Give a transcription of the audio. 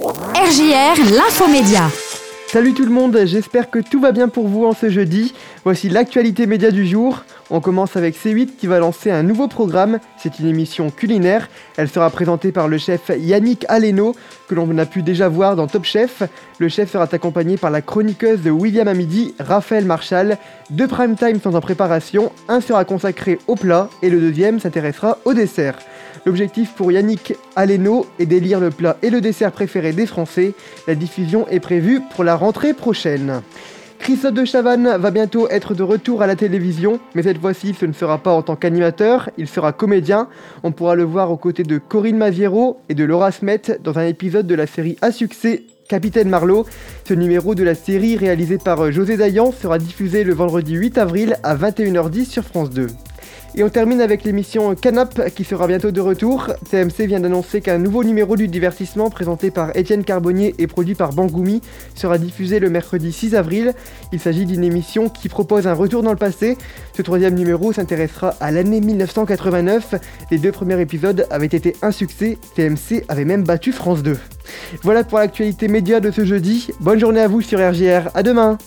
RJR, l'infomédia. Salut tout le monde, j'espère que tout va bien pour vous en ce jeudi. Voici l'actualité média du jour. On commence avec C8 qui va lancer un nouveau programme. C'est une émission culinaire. Elle sera présentée par le chef Yannick Aleno, que l'on a pu déjà voir dans Top Chef. Le chef sera accompagné par la chroniqueuse de William Amidi, Raphaël Marshall. Deux prime time sont en préparation. Un sera consacré au plat et le deuxième s'intéressera au dessert. L'objectif pour Yannick Aleno est d'élire le plat et le dessert préféré des Français. La diffusion est prévue pour la rentrée prochaine. Christophe de Chavannes va bientôt être de retour à la télévision, mais cette fois-ci ce ne sera pas en tant qu'animateur, il sera comédien. On pourra le voir aux côtés de Corinne Maviero et de Laura Smet dans un épisode de la série à succès Capitaine Marlowe. Ce numéro de la série réalisé par José Dayan sera diffusé le vendredi 8 avril à 21h10 sur France 2. Et on termine avec l'émission Canap qui sera bientôt de retour. TMC vient d'annoncer qu'un nouveau numéro du divertissement présenté par Étienne Carbonnier et produit par Bangoumi sera diffusé le mercredi 6 avril. Il s'agit d'une émission qui propose un retour dans le passé. Ce troisième numéro s'intéressera à l'année 1989. Les deux premiers épisodes avaient été un succès. TMC avait même battu France 2. Voilà pour l'actualité média de ce jeudi. Bonne journée à vous sur RGR. À demain.